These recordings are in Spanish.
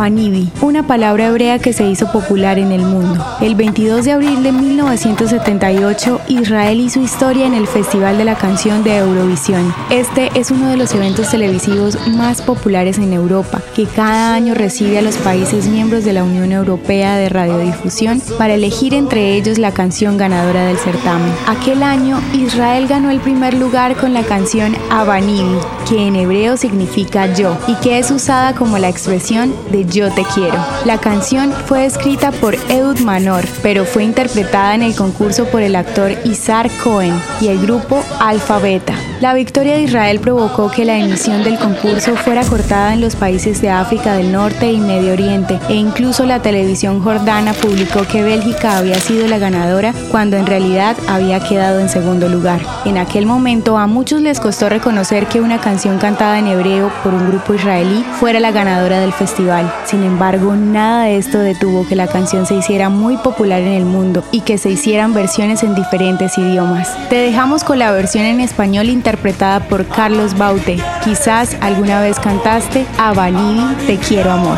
Abanibi, una palabra hebrea que se hizo popular en el mundo. El 22 de abril de 1978, Israel hizo historia en el Festival de la Canción de Eurovisión. Este es uno de los eventos televisivos más populares en Europa, que cada año recibe a los países miembros de la Unión Europea de Radiodifusión para elegir entre ellos la canción ganadora del certamen. Aquel año, Israel ganó el primer lugar con la canción Abanibi, que en hebreo significa yo, y que es usada como la expresión de yo te quiero. La canción fue escrita por Eud Manor, pero fue interpretada en el concurso por el actor Isar Cohen y el grupo Alfa Beta. La victoria de Israel provocó que la emisión del concurso fuera cortada en los países de África del Norte y Medio Oriente, e incluso la televisión jordana publicó que Bélgica había sido la ganadora cuando en realidad había quedado en segundo lugar. En aquel momento a muchos les costó reconocer que una canción cantada en hebreo por un grupo israelí fuera la ganadora del festival. Sin embargo, nada de esto detuvo que la canción se hiciera muy popular en el mundo y que se hicieran versiones en diferentes idiomas. Te dejamos con la versión en español interpretada por Carlos Baute. Quizás alguna vez cantaste Abanibi, Te quiero amor.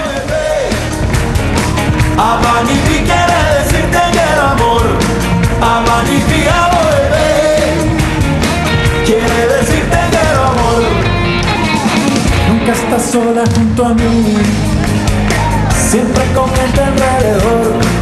Abanibi quiere decirte quiero amor. Abanibi a Quiere decirte quiero amor. Nunca estás sola junto a mí. Siempre con gente alrededor.